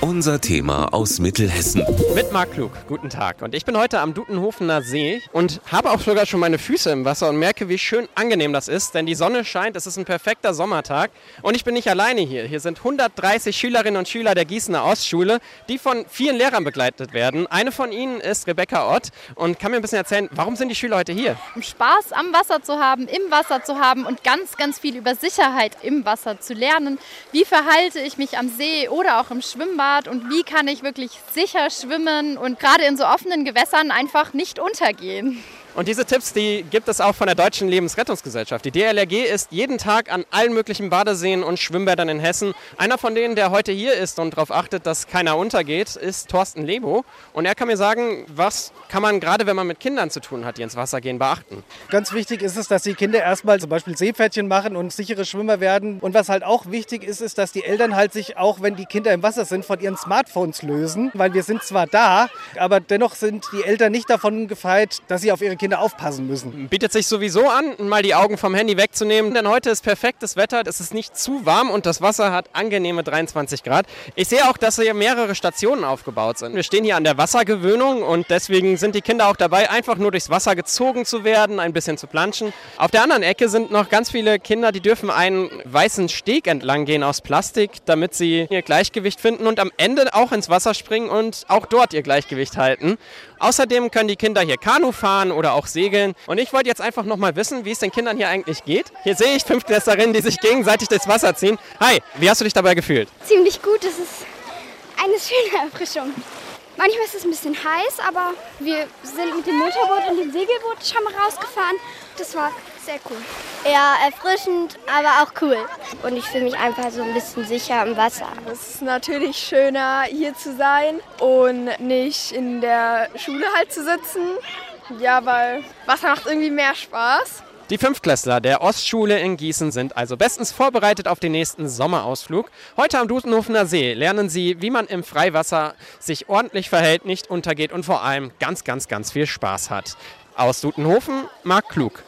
Unser Thema aus Mittelhessen. Mit Marc Klug, guten Tag. Und ich bin heute am Dutenhofener See und habe auch sogar schon meine Füße im Wasser und merke, wie schön angenehm das ist, denn die Sonne scheint, es ist ein perfekter Sommertag. Und ich bin nicht alleine hier. Hier sind 130 Schülerinnen und Schüler der Gießener Ostschule, die von vielen Lehrern begleitet werden. Eine von ihnen ist Rebecca Ott und kann mir ein bisschen erzählen, warum sind die Schüler heute hier? Um Spaß am Wasser zu haben, im Wasser zu haben und ganz, ganz viel über Sicherheit im Wasser zu lernen. Wie verhalte ich mich am See oder auch im Schwimmbad? Und wie kann ich wirklich sicher schwimmen und gerade in so offenen Gewässern einfach nicht untergehen. Und diese Tipps, die gibt es auch von der Deutschen Lebensrettungsgesellschaft. Die DLRG ist jeden Tag an allen möglichen Badeseen und Schwimmbädern in Hessen. Einer von denen, der heute hier ist und darauf achtet, dass keiner untergeht, ist Thorsten Lebo. Und er kann mir sagen, was kann man gerade, wenn man mit Kindern zu tun hat, die ins Wasser gehen, beachten. Ganz wichtig ist es, dass die Kinder erstmal zum Beispiel Seepferdchen machen und sichere Schwimmer werden. Und was halt auch wichtig ist, ist, dass die Eltern halt sich auch, wenn die Kinder im Wasser sind, von ihren Smartphones lösen. Weil wir sind zwar da, aber dennoch sind die Eltern nicht davon gefeit, dass sie auf ihre Kinder Kinder aufpassen müssen. Bietet sich sowieso an, mal die Augen vom Handy wegzunehmen, denn heute ist perfektes Wetter, es ist nicht zu warm und das Wasser hat angenehme 23 Grad. Ich sehe auch, dass hier mehrere Stationen aufgebaut sind. Wir stehen hier an der Wassergewöhnung und deswegen sind die Kinder auch dabei, einfach nur durchs Wasser gezogen zu werden, ein bisschen zu planschen. Auf der anderen Ecke sind noch ganz viele Kinder, die dürfen einen weißen Steg entlang gehen aus Plastik, damit sie ihr Gleichgewicht finden und am Ende auch ins Wasser springen und auch dort ihr Gleichgewicht halten. Außerdem können die Kinder hier Kanu fahren oder auch segeln. Und ich wollte jetzt einfach noch mal wissen, wie es den Kindern hier eigentlich geht. Hier sehe ich Fünftklässlerinnen, die sich gegenseitig durchs Wasser ziehen. Hi, wie hast du dich dabei gefühlt? Ziemlich gut, es ist eine schöne Erfrischung. Manchmal ist es ein bisschen heiß, aber wir sind mit dem Motorboot und dem Segelboot schon mal rausgefahren. Das war sehr cool. Ja, erfrischend, aber auch cool. Und ich fühle mich einfach so ein bisschen sicher im Wasser. Es ist natürlich schöner, hier zu sein und nicht in der Schule halt zu sitzen. Ja, weil Wasser macht irgendwie mehr Spaß. Die Fünftklässler der Ostschule in Gießen sind also bestens vorbereitet auf den nächsten Sommerausflug. Heute am Dutenhofener See lernen sie, wie man im Freiwasser sich ordentlich verhält, nicht untergeht und vor allem ganz, ganz, ganz viel Spaß hat. Aus Dutenhofen, Marc Klug.